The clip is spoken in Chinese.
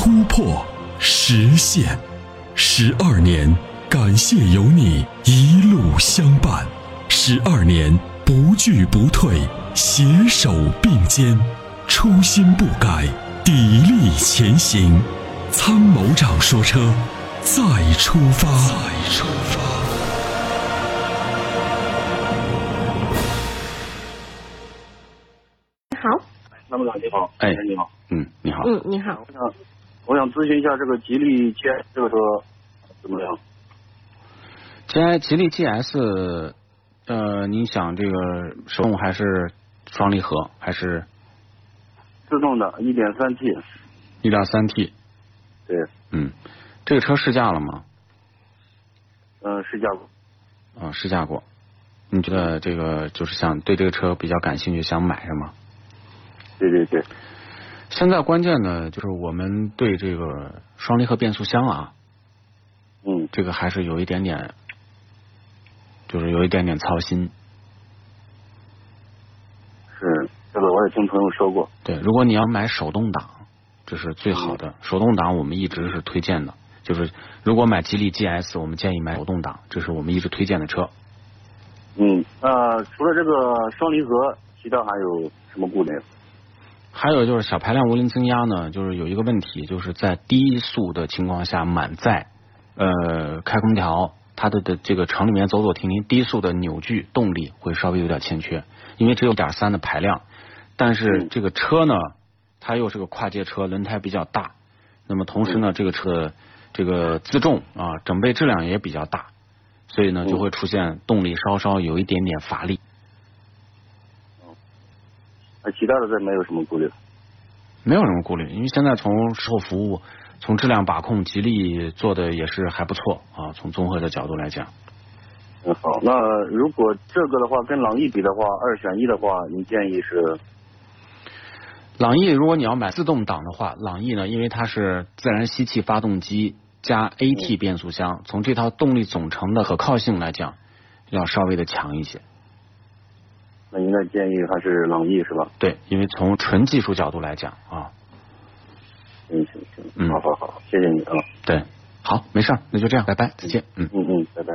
突破，实现，十二年，感谢有你一路相伴，十二年不惧不退，携手并肩，初心不改，砥砺前行。参谋长说：“车，再出发。”再出发。你好，参谋长你好，哎，你好，嗯，你好，嗯，你好。我想咨询一下这个吉利 GS 这个车怎么样吉吉利 GS，呃，你想这个手动还是双离合还是自动的？一点三 T。一点三 T。对。嗯，这个车试驾了吗？嗯，试驾过。啊，试驾过。你觉得这个就是想对这个车比较感兴趣，想买是吗？对对对。现在关键呢，就是我们对这个双离合变速箱啊，嗯，这个还是有一点点，就是有一点点操心。是，这个我也听朋友说过。对，如果你要买手动挡，这是最好的。手动挡我们一直是推荐的，就是如果买吉利 GS，我们建议买手动挡，这是我们一直推荐的车。嗯，呃除了这个双离合，其他还有什么顾虑？还有就是小排量涡轮增压呢，就是有一个问题，就是在低速的情况下满载，呃，开空调，它的的这个城里面走走停停，低速的扭矩动力会稍微有点欠缺，因为只有点三的排量，但是这个车呢，它又是个跨界车，轮胎比较大，那么同时呢，这个车这个自重啊，整备质量也比较大，所以呢，就会出现动力稍稍有一点点乏力。其他的再没有什么顾虑，没有什么顾虑，因为现在从售后服务、从质量把控，吉利做的也是还不错啊。从综合的角度来讲，嗯好，那如果这个的话跟朗逸比的话，二选一的话，您建议是？朗逸，如果你要买自动挡的话，朗逸呢，因为它是自然吸气发动机加 AT 变速箱，从这套动力总成的可靠性来讲，要稍微的强一些。那应该建议还是朗逸是吧？对，因为从纯技术角度来讲啊。行行行，嗯，好好好，谢谢你啊。对，好，没事，那就这样，拜拜，再见。嗯嗯嗯，拜拜。